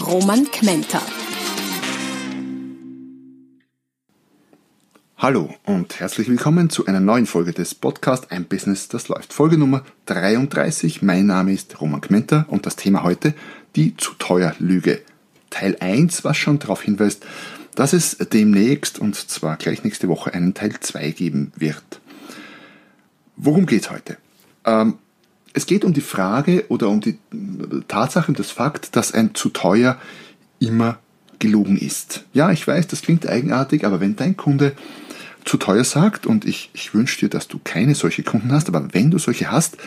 Roman Kmenter. Hallo und herzlich willkommen zu einer neuen Folge des Podcasts Ein Business, das läuft. Folge Nummer 33. Mein Name ist Roman Kmenter und das Thema heute die zu teuer Lüge. Teil 1, was schon darauf hinweist, dass es demnächst und zwar gleich nächste Woche einen Teil 2 geben wird. Worum geht es heute? Ähm, es geht um die Frage oder um die Tatsache und das Fakt, dass ein zu teuer immer gelogen ist. Ja, ich weiß, das klingt eigenartig, aber wenn dein Kunde zu teuer sagt und ich, ich wünsche dir, dass du keine solche Kunden hast, aber wenn du solche hast,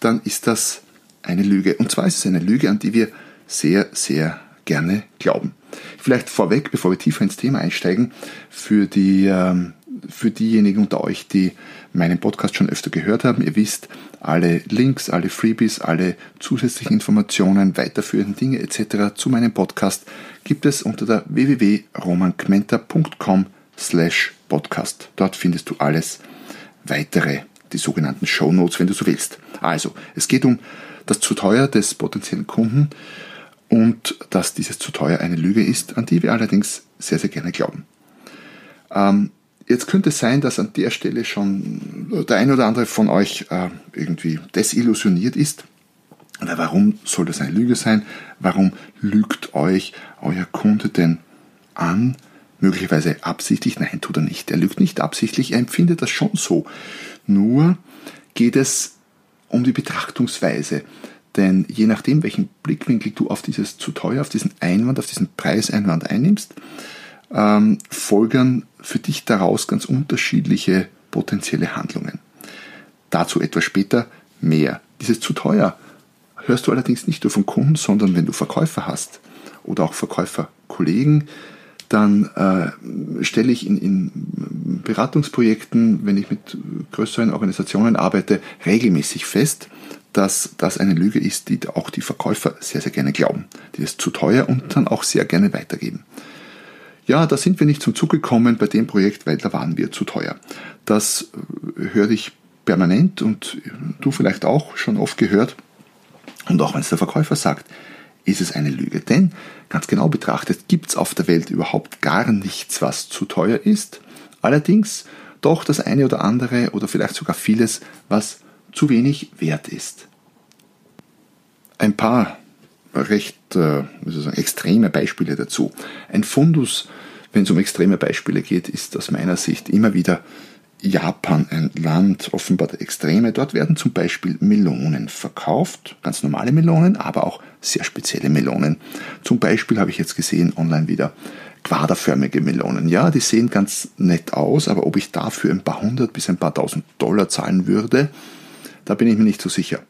dann ist das eine Lüge. Und zwar ist es eine Lüge, an die wir sehr, sehr gerne glauben. Vielleicht vorweg, bevor wir tiefer ins Thema einsteigen, für, die, ähm, für diejenigen unter euch, die meinen Podcast schon öfter gehört haben, ihr wisst, alle Links, alle Freebies, alle zusätzlichen Informationen, weiterführenden Dinge etc. zu meinem Podcast gibt es unter der www.romankmenta.com slash Podcast. Dort findest du alles weitere, die sogenannten Show Notes, wenn du so willst. Also, es geht um das zu teuer des potenziellen Kunden und dass dieses zu teuer eine Lüge ist, an die wir allerdings sehr, sehr gerne glauben. Ähm, jetzt könnte es sein, dass an der Stelle schon der ein oder andere von euch äh, irgendwie desillusioniert ist. Aber warum soll das eine Lüge sein? Warum lügt euch euer Kunde denn an? möglicherweise absichtlich, nein, tut er nicht. Er lügt nicht absichtlich, er empfindet das schon so. Nur geht es um die Betrachtungsweise. Denn je nachdem, welchen Blickwinkel du auf dieses zu teuer, auf diesen Einwand, auf diesen Preiseinwand einnimmst, ähm, folgern für dich daraus ganz unterschiedliche potenzielle Handlungen. Dazu etwas später mehr. Dieses zu teuer hörst du allerdings nicht nur von Kunden, sondern wenn du Verkäufer hast oder auch Verkäuferkollegen, dann äh, stelle ich in, in Beratungsprojekten, wenn ich mit größeren Organisationen arbeite, regelmäßig fest, dass das eine Lüge ist, die auch die Verkäufer sehr, sehr gerne glauben. Die ist zu teuer und dann auch sehr gerne weitergeben. Ja, da sind wir nicht zum Zug gekommen bei dem Projekt, weil da waren wir zu teuer. Das äh, höre ich permanent und du vielleicht auch schon oft gehört. Und auch wenn es der Verkäufer sagt, ist es eine Lüge. Denn ganz genau betrachtet gibt es auf der Welt überhaupt gar nichts, was zu teuer ist. Allerdings doch das eine oder andere oder vielleicht sogar vieles, was zu wenig wert ist. Ein paar recht äh, sagen, extreme Beispiele dazu. Ein Fundus, wenn es um extreme Beispiele geht, ist aus meiner Sicht immer wieder Japan ein Land offenbar der Extreme. Dort werden zum Beispiel Melonen verkauft, ganz normale Melonen, aber auch sehr spezielle Melonen. Zum Beispiel habe ich jetzt gesehen online wieder quaderförmige Melonen. Ja, die sehen ganz nett aus, aber ob ich dafür ein paar hundert bis ein paar tausend Dollar zahlen würde, da bin ich mir nicht so sicher.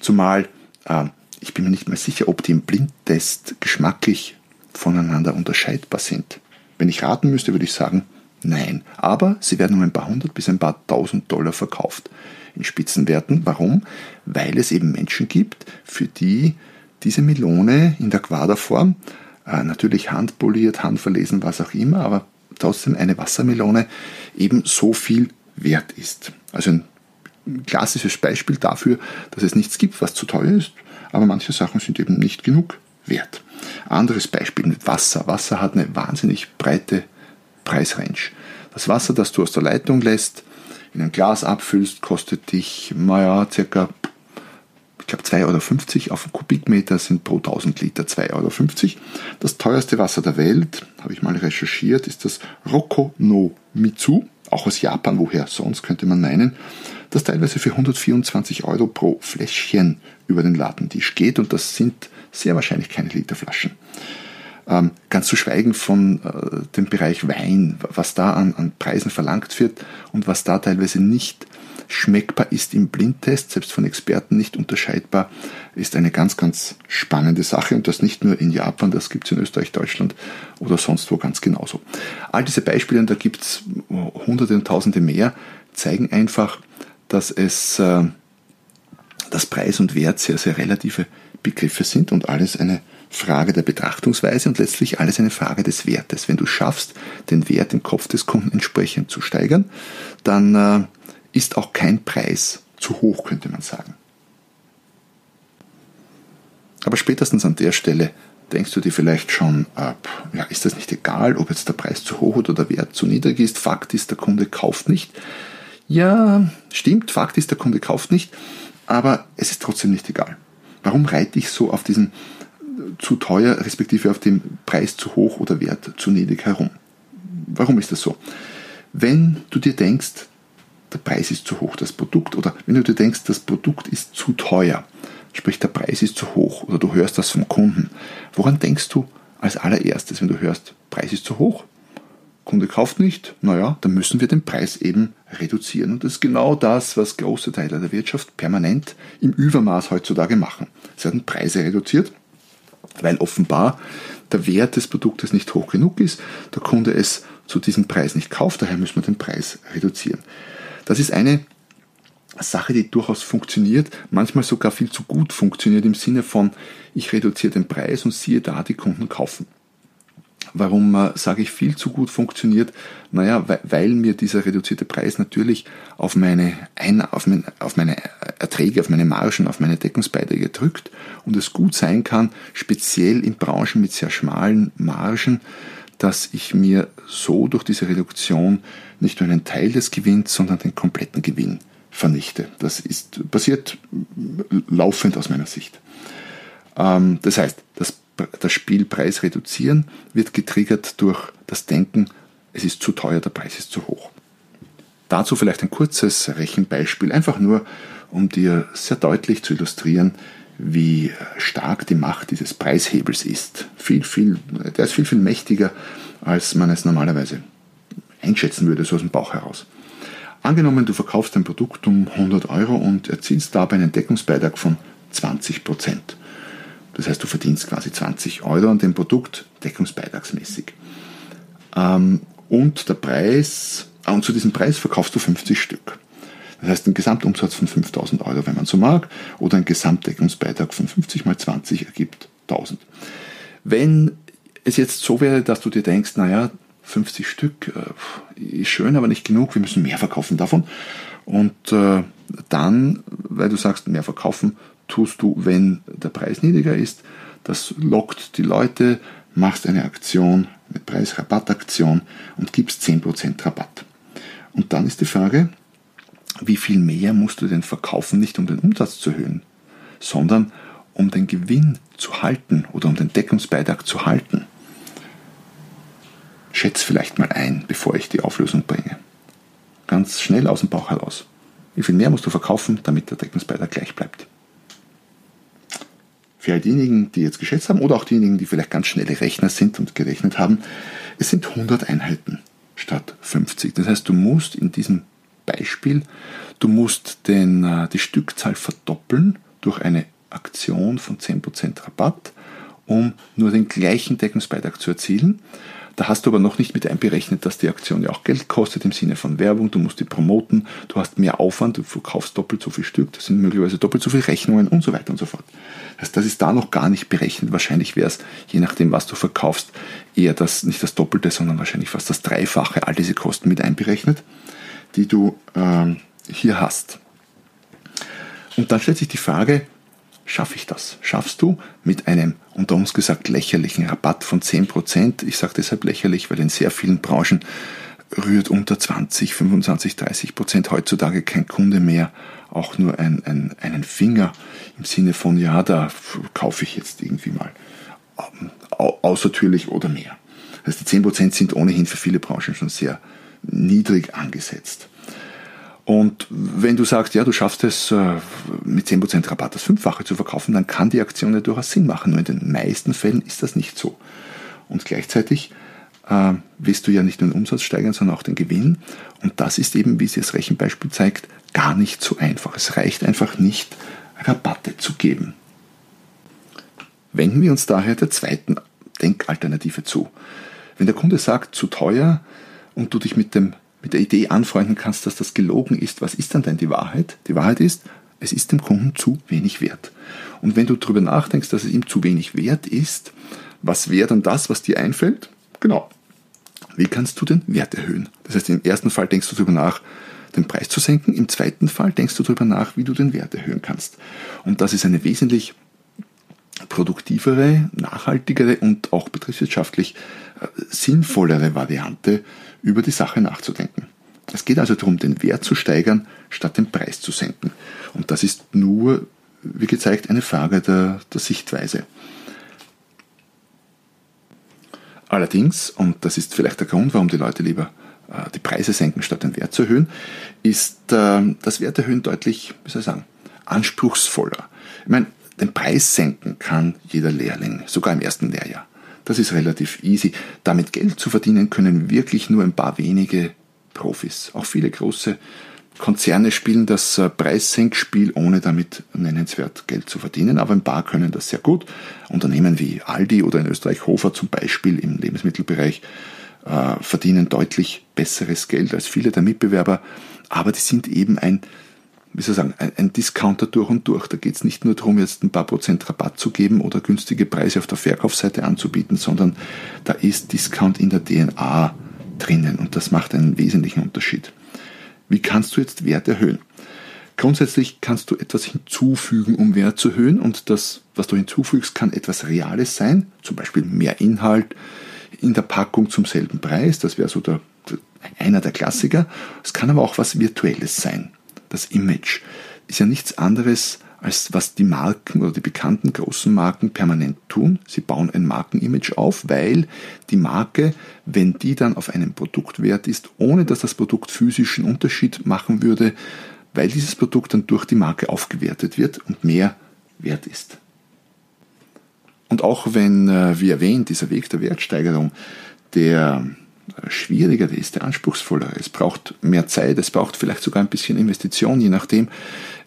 Zumal äh, ich bin mir nicht mehr sicher, ob die im Blindtest geschmacklich voneinander unterscheidbar sind. Wenn ich raten müsste, würde ich sagen, Nein, aber sie werden um ein paar hundert bis ein paar tausend Dollar verkauft in Spitzenwerten. Warum? Weil es eben Menschen gibt, für die diese Melone in der Quaderform, äh, natürlich handpoliert, handverlesen, was auch immer, aber trotzdem eine Wassermelone eben so viel wert ist. Also ein klassisches Beispiel dafür, dass es nichts gibt, was zu teuer ist, aber manche Sachen sind eben nicht genug wert. Anderes Beispiel mit Wasser. Wasser hat eine wahnsinnig breite Preisrange. Das Wasser, das du aus der Leitung lässt, in ein Glas abfüllst, kostet dich, naja, circa, ich glaube 2,50 Euro auf einen Kubikmeter sind pro 1000 Liter 2,50 Euro. Das teuerste Wasser der Welt, habe ich mal recherchiert, ist das Roko Mitsu, auch aus Japan, woher sonst könnte man meinen, das teilweise für 124 Euro pro Fläschchen über den Ladentisch geht und das sind sehr wahrscheinlich keine Literflaschen. Ähm, ganz zu schweigen von äh, dem Bereich Wein, was da an, an Preisen verlangt wird und was da teilweise nicht schmeckbar ist im Blindtest, selbst von Experten nicht unterscheidbar, ist eine ganz, ganz spannende Sache und das nicht nur in Japan, das gibt es in Österreich, Deutschland oder sonst wo ganz genauso. All diese Beispiele, da gibt es hunderte und tausende mehr, zeigen einfach, dass es äh, dass Preis und Wert sehr, sehr relative Begriffe sind und alles eine Frage der Betrachtungsweise und letztlich alles eine Frage des Wertes. Wenn du schaffst, den Wert im Kopf des Kunden entsprechend zu steigern, dann äh, ist auch kein Preis zu hoch, könnte man sagen. Aber spätestens an der Stelle denkst du dir vielleicht schon, äh, ja, ist das nicht egal, ob jetzt der Preis zu hoch oder der Wert zu niedrig ist? Fakt ist, der Kunde kauft nicht. Ja, stimmt, Fakt ist, der Kunde kauft nicht, aber es ist trotzdem nicht egal. Warum reite ich so auf diesen zu teuer, respektive auf dem Preis zu hoch oder Wert zu niedrig herum. Warum ist das so? Wenn du dir denkst, der Preis ist zu hoch, das Produkt, oder wenn du dir denkst, das Produkt ist zu teuer, sprich der Preis ist zu hoch, oder du hörst das vom Kunden, woran denkst du als allererstes, wenn du hörst, Preis ist zu hoch? Kunde kauft nicht, naja, dann müssen wir den Preis eben reduzieren. Und das ist genau das, was große Teile der Wirtschaft permanent im Übermaß heutzutage machen. Sie werden Preise reduziert weil offenbar der Wert des Produktes nicht hoch genug ist, der Kunde es zu diesem Preis nicht kauft, daher müssen wir den Preis reduzieren. Das ist eine Sache, die durchaus funktioniert, manchmal sogar viel zu gut funktioniert im Sinne von, ich reduziere den Preis und siehe da, die Kunden kaufen. Warum äh, sage ich viel zu gut funktioniert? Naja, weil, mir dieser reduzierte Preis natürlich auf meine, Ein auf, mein, auf meine Erträge, auf meine Margen, auf meine Deckungsbeiträge drückt und es gut sein kann, speziell in Branchen mit sehr schmalen Margen, dass ich mir so durch diese Reduktion nicht nur einen Teil des Gewinns, sondern den kompletten Gewinn vernichte. Das ist passiert laufend aus meiner Sicht. Ähm, das heißt, das das Spielpreis reduzieren wird getriggert durch das Denken, es ist zu teuer, der Preis ist zu hoch. Dazu vielleicht ein kurzes Rechenbeispiel, einfach nur, um dir sehr deutlich zu illustrieren, wie stark die Macht dieses Preishebels ist. Viel, viel, der ist viel, viel mächtiger, als man es normalerweise einschätzen würde, so aus dem Bauch heraus. Angenommen, du verkaufst ein Produkt um 100 Euro und erzielst dabei einen Deckungsbeitrag von 20 Prozent. Das heißt, du verdienst quasi 20 Euro an dem Produkt, deckungsbeitragsmäßig. Ähm, und der Preis, ah, und zu diesem Preis verkaufst du 50 Stück. Das heißt, ein Gesamtumsatz von 5000 Euro, wenn man so mag, oder ein Gesamtdeckungsbeitrag von 50 mal 20 ergibt 1000. Wenn es jetzt so wäre, dass du dir denkst, naja, 50 Stück äh, ist schön, aber nicht genug, wir müssen mehr verkaufen davon. Und äh, dann, weil du sagst, mehr verkaufen, tust du, wenn der Preis niedriger ist. Das lockt die Leute, machst eine Aktion, eine Preisrabattaktion und gibst 10% Rabatt. Und dann ist die Frage, wie viel mehr musst du denn verkaufen, nicht um den Umsatz zu erhöhen, sondern um den Gewinn zu halten oder um den Deckungsbeitrag zu halten. Schätz vielleicht mal ein, bevor ich die Auflösung bringe. Ganz schnell aus dem Bauch heraus. Wie viel mehr musst du verkaufen, damit der Deckungsbeitrag gleich bleibt? Für all diejenigen, die jetzt geschätzt haben oder auch diejenigen, die vielleicht ganz schnelle Rechner sind und gerechnet haben, es sind 100 Einheiten statt 50. Das heißt, du musst in diesem Beispiel, du musst den, äh, die Stückzahl verdoppeln durch eine Aktion von 10% Rabatt, um nur den gleichen Deckungsbeitrag zu erzielen. Da hast du aber noch nicht mit einberechnet, dass die Aktion ja auch Geld kostet im Sinne von Werbung, du musst die promoten, du hast mehr Aufwand, du verkaufst doppelt so viel Stück, das sind möglicherweise doppelt so viele Rechnungen und so weiter und so fort. Das, das ist da noch gar nicht berechnet. Wahrscheinlich wäre es, je nachdem, was du verkaufst, eher das, nicht das Doppelte, sondern wahrscheinlich fast das Dreifache, all diese Kosten mit einberechnet, die du ähm, hier hast. Und dann stellt sich die Frage, schaffe ich das? Schaffst du mit einem unter uns gesagt lächerlichen Rabatt von 10%? Ich sage deshalb lächerlich, weil in sehr vielen Branchen rührt unter 20, 25, 30 Prozent heutzutage kein Kunde mehr auch nur ein, ein, einen Finger im Sinne von, ja, da kaufe ich jetzt irgendwie mal außertürlich oder mehr. Also die 10 Prozent sind ohnehin für viele Branchen schon sehr niedrig angesetzt. Und wenn du sagst, ja, du schaffst es äh, mit 10% Rabatt das Fünffache zu verkaufen, dann kann die Aktion ja durchaus Sinn machen. Nur in den meisten Fällen ist das nicht so. Und gleichzeitig äh, willst du ja nicht nur den Umsatz steigern, sondern auch den Gewinn. Und das ist eben, wie es das Rechenbeispiel zeigt, gar nicht so einfach. Es reicht einfach nicht, Rabatte zu geben. Wenden wir uns daher der zweiten Denkalternative zu. Wenn der Kunde sagt, zu teuer und du dich mit, dem, mit der Idee anfreunden kannst, dass das gelogen ist, was ist dann denn die Wahrheit? Die Wahrheit ist, es ist dem Kunden zu wenig wert. Und wenn du darüber nachdenkst, dass es ihm zu wenig wert ist, was wäre dann das, was dir einfällt? Genau. Wie kannst du den Wert erhöhen? Das heißt, im ersten Fall denkst du darüber nach, den Preis zu senken. Im zweiten Fall denkst du darüber nach, wie du den Wert erhöhen kannst. Und das ist eine wesentlich produktivere, nachhaltigere und auch betriebswirtschaftlich sinnvollere Variante, über die Sache nachzudenken. Es geht also darum, den Wert zu steigern, statt den Preis zu senken. Und das ist nur, wie gezeigt, eine Frage der, der Sichtweise. Allerdings, und das ist vielleicht der Grund, warum die Leute lieber äh, die Preise senken, statt den Wert zu erhöhen, ist äh, das Werterhöhen deutlich, wie soll ich sagen, anspruchsvoller. Ich meine, den Preis senken kann jeder Lehrling, sogar im ersten Lehrjahr. Das ist relativ easy. Damit Geld zu verdienen können wirklich nur ein paar wenige Profis. Auch viele große Konzerne spielen das äh, Preissenkspiel, ohne damit nennenswert Geld zu verdienen, aber ein paar können das sehr gut. Unternehmen wie Aldi oder in Österreich Hofer zum Beispiel im Lebensmittelbereich äh, verdienen deutlich besseres Geld als viele der Mitbewerber, aber die sind eben ein, wie soll ich sagen, ein, ein Discounter durch und durch. Da geht es nicht nur darum, jetzt ein paar Prozent Rabatt zu geben oder günstige Preise auf der Verkaufsseite anzubieten, sondern da ist Discount in der DNA drinnen und das macht einen wesentlichen Unterschied. Wie kannst du jetzt Wert erhöhen? Grundsätzlich kannst du etwas hinzufügen, um Wert zu erhöhen und das, was du hinzufügst, kann etwas Reales sein, zum Beispiel mehr Inhalt in der Packung zum selben Preis, das wäre so der, einer der Klassiker. Es kann aber auch was Virtuelles sein. Das Image ist ja nichts anderes als was die Marken oder die bekannten großen Marken permanent tun. Sie bauen ein Markenimage auf, weil die Marke, wenn die dann auf einem Produkt wert ist, ohne dass das Produkt physischen Unterschied machen würde, weil dieses Produkt dann durch die Marke aufgewertet wird und mehr wert ist. Und auch wenn, äh, wie erwähnt, dieser Weg der Wertsteigerung, der schwieriger ist, der anspruchsvoller. Es braucht mehr Zeit, es braucht vielleicht sogar ein bisschen Investition, je nachdem.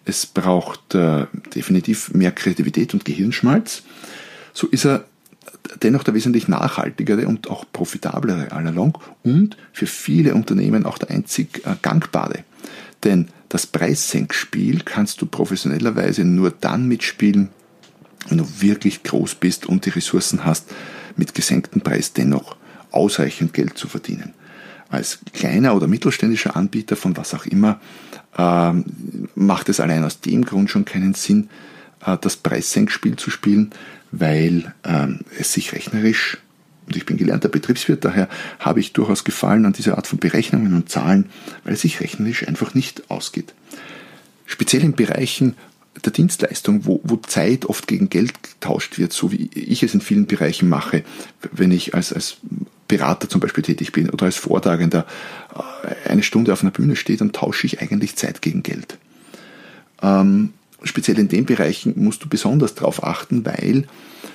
Es braucht äh, definitiv mehr Kreativität und Gehirnschmalz. So ist er dennoch der wesentlich nachhaltigere und auch profitablere allalong und für viele Unternehmen auch der einzig äh, gangbare. Denn das Preissenkspiel kannst du professionellerweise nur dann mitspielen, wenn du wirklich groß bist und die Ressourcen hast, mit gesenktem Preis dennoch ausreichend Geld zu verdienen. Als kleiner oder mittelständischer Anbieter von was auch immer ähm, macht es allein aus dem Grund schon keinen Sinn, äh, das Preissenkspiel zu spielen, weil ähm, es sich rechnerisch, und ich bin gelernter Betriebswirt, daher habe ich durchaus Gefallen an dieser Art von Berechnungen und Zahlen, weil es sich rechnerisch einfach nicht ausgeht. Speziell in Bereichen, der Dienstleistung, wo, wo Zeit oft gegen Geld getauscht wird, so wie ich es in vielen Bereichen mache, wenn ich als, als Berater zum Beispiel tätig bin oder als Vortragender äh, eine Stunde auf einer Bühne stehe, dann tausche ich eigentlich Zeit gegen Geld. Ähm, speziell in den Bereichen musst du besonders darauf achten, weil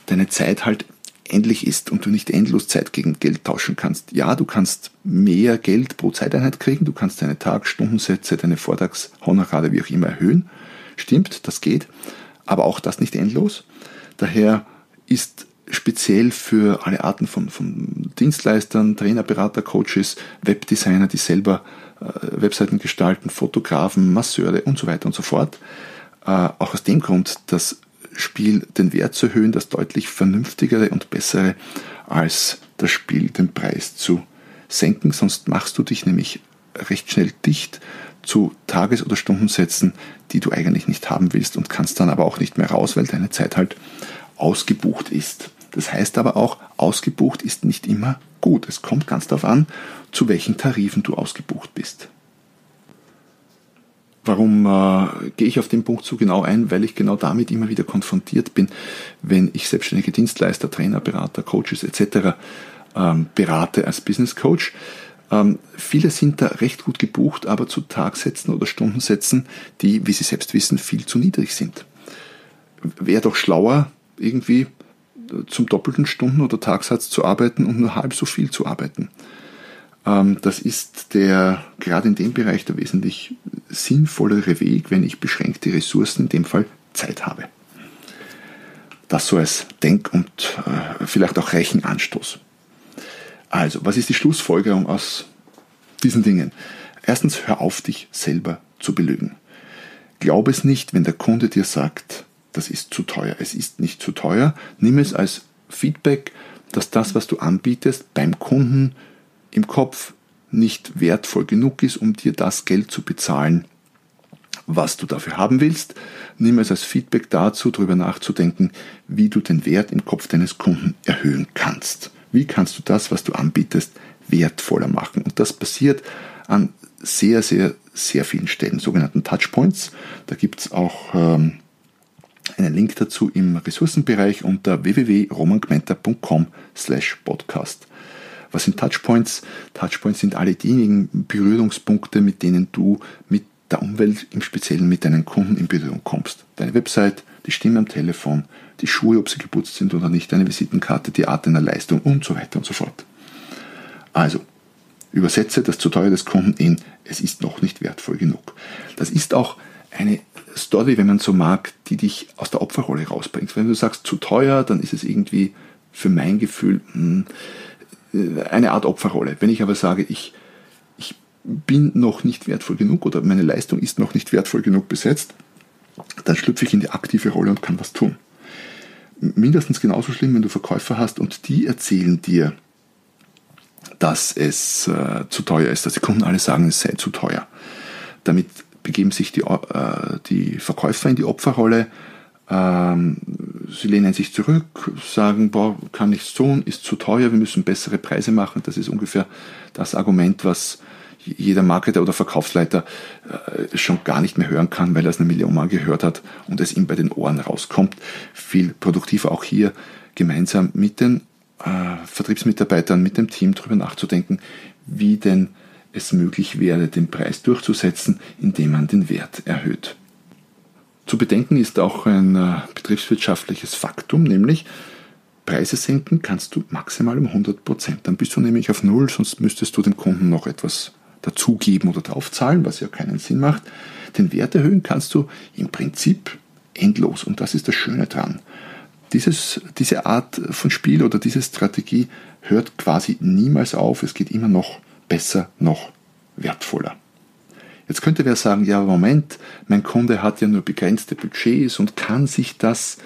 deine Zeit halt endlich ist und du nicht endlos Zeit gegen Geld tauschen kannst. Ja, du kannst mehr Geld pro Zeiteinheit kriegen, du kannst deine Tag-, Stundensätze, deine Vortagshonorare, wie auch immer erhöhen. Stimmt, das geht, aber auch das nicht endlos. Daher ist speziell für alle Arten von, von Dienstleistern, Trainer, Berater, Coaches, Webdesigner, die selber äh, Webseiten gestalten, Fotografen, Masseure und so weiter und so fort. Äh, auch aus dem Grund das Spiel den Wert zu erhöhen, das deutlich vernünftigere und bessere als das Spiel den Preis zu senken, sonst machst du dich nämlich recht schnell dicht zu Tages- oder Stundensätzen, die du eigentlich nicht haben willst und kannst dann aber auch nicht mehr raus, weil deine Zeit halt ausgebucht ist. Das heißt aber auch, ausgebucht ist nicht immer gut. Es kommt ganz darauf an, zu welchen Tarifen du ausgebucht bist. Warum äh, gehe ich auf den Punkt so genau ein? Weil ich genau damit immer wieder konfrontiert bin, wenn ich selbstständige Dienstleister, Trainer, Berater, Coaches etc. Ähm, berate als Business Coach. Ähm, viele sind da recht gut gebucht, aber zu Tagsätzen oder Stundensätzen, die, wie sie selbst wissen, viel zu niedrig sind. Wäre doch schlauer, irgendwie zum doppelten Stunden- oder Tagsatz zu arbeiten und nur halb so viel zu arbeiten. Ähm, das ist der, gerade in dem Bereich, der wesentlich sinnvollere Weg, wenn ich beschränkte Ressourcen, in dem Fall Zeit habe. Das so als Denk- und äh, vielleicht auch Rechenanstoß. Also, was ist die Schlussfolgerung aus diesen Dingen? Erstens, hör auf, dich selber zu belügen. Glaub es nicht, wenn der Kunde dir sagt, das ist zu teuer. Es ist nicht zu teuer. Nimm es als Feedback, dass das, was du anbietest, beim Kunden im Kopf nicht wertvoll genug ist, um dir das Geld zu bezahlen, was du dafür haben willst. Nimm es als Feedback dazu, darüber nachzudenken, wie du den Wert im Kopf deines Kunden erhöhen kannst. Wie kannst du das, was du anbietest, wertvoller machen? Und das passiert an sehr, sehr, sehr vielen Stellen, sogenannten Touchpoints. Da gibt es auch ähm, einen Link dazu im Ressourcenbereich unter www.romangmenta.com slash podcast. Was sind Touchpoints? Touchpoints sind alle diejenigen Berührungspunkte, mit denen du mit der Umwelt, im Speziellen mit deinen Kunden in Berührung kommst. Deine Website, die Stimme am Telefon, die Schuhe, ob sie geputzt sind oder nicht, deine Visitenkarte, die Art deiner Leistung und so weiter und so fort. Also, übersetze das zu teuer des Kunden in, es ist noch nicht wertvoll genug. Das ist auch eine Story, wenn man so mag, die dich aus der Opferrolle rausbringt. Wenn du sagst zu teuer, dann ist es irgendwie für mein Gefühl hm, eine Art Opferrolle. Wenn ich aber sage, ich, ich bin noch nicht wertvoll genug oder meine Leistung ist noch nicht wertvoll genug besetzt, dann schlüpfe ich in die aktive Rolle und kann was tun. Mindestens genauso schlimm, wenn du Verkäufer hast und die erzählen dir, dass es äh, zu teuer ist, dass die Kunden alle sagen, es sei zu teuer. Damit begeben sich die, äh, die Verkäufer in die Opferrolle. Ähm, sie lehnen sich zurück, sagen, boah, kann nichts tun, ist zu teuer, wir müssen bessere Preise machen. Das ist ungefähr das Argument, was jeder Marketer oder Verkaufsleiter äh, schon gar nicht mehr hören kann, weil er es eine Million Mal gehört hat und es ihm bei den Ohren rauskommt. Viel produktiver auch hier gemeinsam mit den äh, Vertriebsmitarbeitern, mit dem Team darüber nachzudenken, wie denn es möglich wäre, den Preis durchzusetzen, indem man den Wert erhöht. Zu bedenken ist auch ein äh, betriebswirtschaftliches Faktum, nämlich Preise senken kannst du maximal um 100 Prozent. Dann bist du nämlich auf Null, sonst müsstest du dem Kunden noch etwas dazugeben oder draufzahlen, was ja keinen Sinn macht. Den Wert erhöhen kannst du im Prinzip endlos und das ist das Schöne dran. Dieses, diese Art von Spiel oder diese Strategie hört quasi niemals auf. Es geht immer noch besser, noch wertvoller. Jetzt könnte wer sagen, ja, Moment, mein Kunde hat ja nur begrenzte Budgets und kann sich das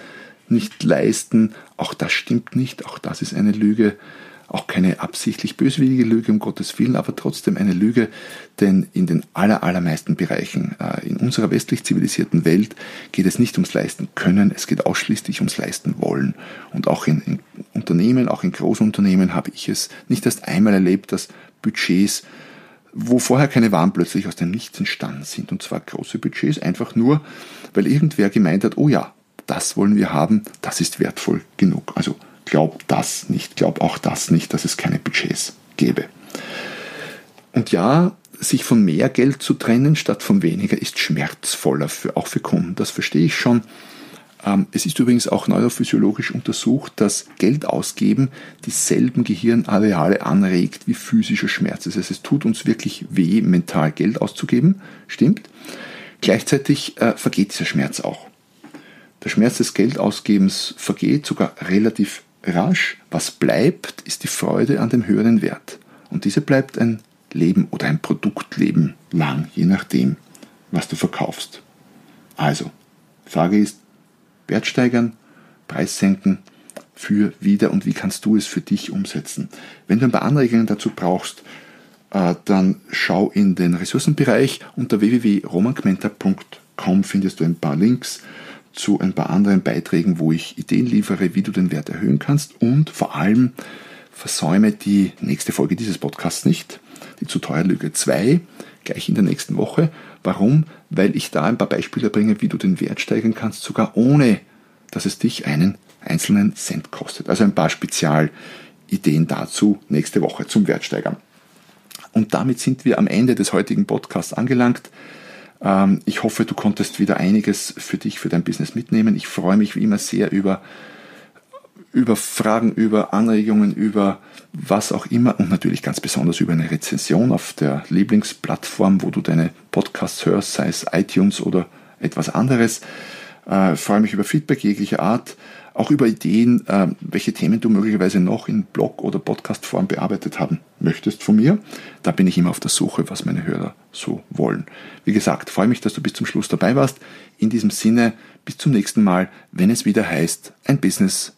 nicht leisten. Auch das stimmt nicht, auch das ist eine Lüge. Auch keine absichtlich böswillige Lüge, um Gottes Willen, aber trotzdem eine Lüge, denn in den aller, allermeisten Bereichen äh, in unserer westlich zivilisierten Welt geht es nicht ums Leisten können, es geht ausschließlich ums Leisten wollen. Und auch in, in Unternehmen, auch in Großunternehmen habe ich es nicht erst einmal erlebt, dass Budgets wo vorher keine Waren plötzlich aus dem Nichts entstanden sind. Und zwar große Budgets, einfach nur, weil irgendwer gemeint hat, oh ja, das wollen wir haben, das ist wertvoll genug. Also glaub das nicht, glaub auch das nicht, dass es keine Budgets gäbe. Und ja, sich von mehr Geld zu trennen statt von weniger ist schmerzvoller, für, auch für Kunden. Das verstehe ich schon. Ähm, es ist übrigens auch neurophysiologisch untersucht, dass Geld ausgeben dieselben Gehirnareale anregt wie physischer Schmerz. Das heißt, es tut uns wirklich weh, mental Geld auszugeben. Stimmt. Gleichzeitig äh, vergeht dieser Schmerz auch. Der Schmerz des Geldausgebens vergeht sogar relativ rasch. Was bleibt, ist die Freude an dem höheren Wert. Und diese bleibt ein Leben oder ein Produktleben lang, je nachdem, was du verkaufst. Also, Frage ist, Wert steigern, Preis senken, für wieder und wie kannst du es für dich umsetzen. Wenn du ein paar Anregungen dazu brauchst, äh, dann schau in den Ressourcenbereich unter www.romangmenta.com findest du ein paar Links zu ein paar anderen Beiträgen, wo ich Ideen liefere, wie du den Wert erhöhen kannst und vor allem versäume die nächste Folge dieses Podcasts nicht, die zu teuer Lüge 2, gleich in der nächsten Woche. Warum? Weil ich da ein paar Beispiele bringe, wie du den Wert steigern kannst, sogar ohne, dass es dich einen einzelnen Cent kostet. Also ein paar Spezialideen dazu nächste Woche zum Wertsteigern. Und damit sind wir am Ende des heutigen Podcasts angelangt. Ähm, ich hoffe, du konntest wieder einiges für dich, für dein Business mitnehmen. Ich freue mich wie immer sehr über über Fragen, über Anregungen, über was auch immer und natürlich ganz besonders über eine Rezension auf der Lieblingsplattform, wo du deine Podcasts hörst, sei es iTunes oder etwas anderes. Äh, freue mich über Feedback jeglicher Art, auch über Ideen, äh, welche Themen du möglicherweise noch in Blog- oder Podcastform bearbeitet haben möchtest von mir. Da bin ich immer auf der Suche, was meine Hörer so wollen. Wie gesagt, freue mich, dass du bis zum Schluss dabei warst. In diesem Sinne, bis zum nächsten Mal, wenn es wieder heißt, ein Business,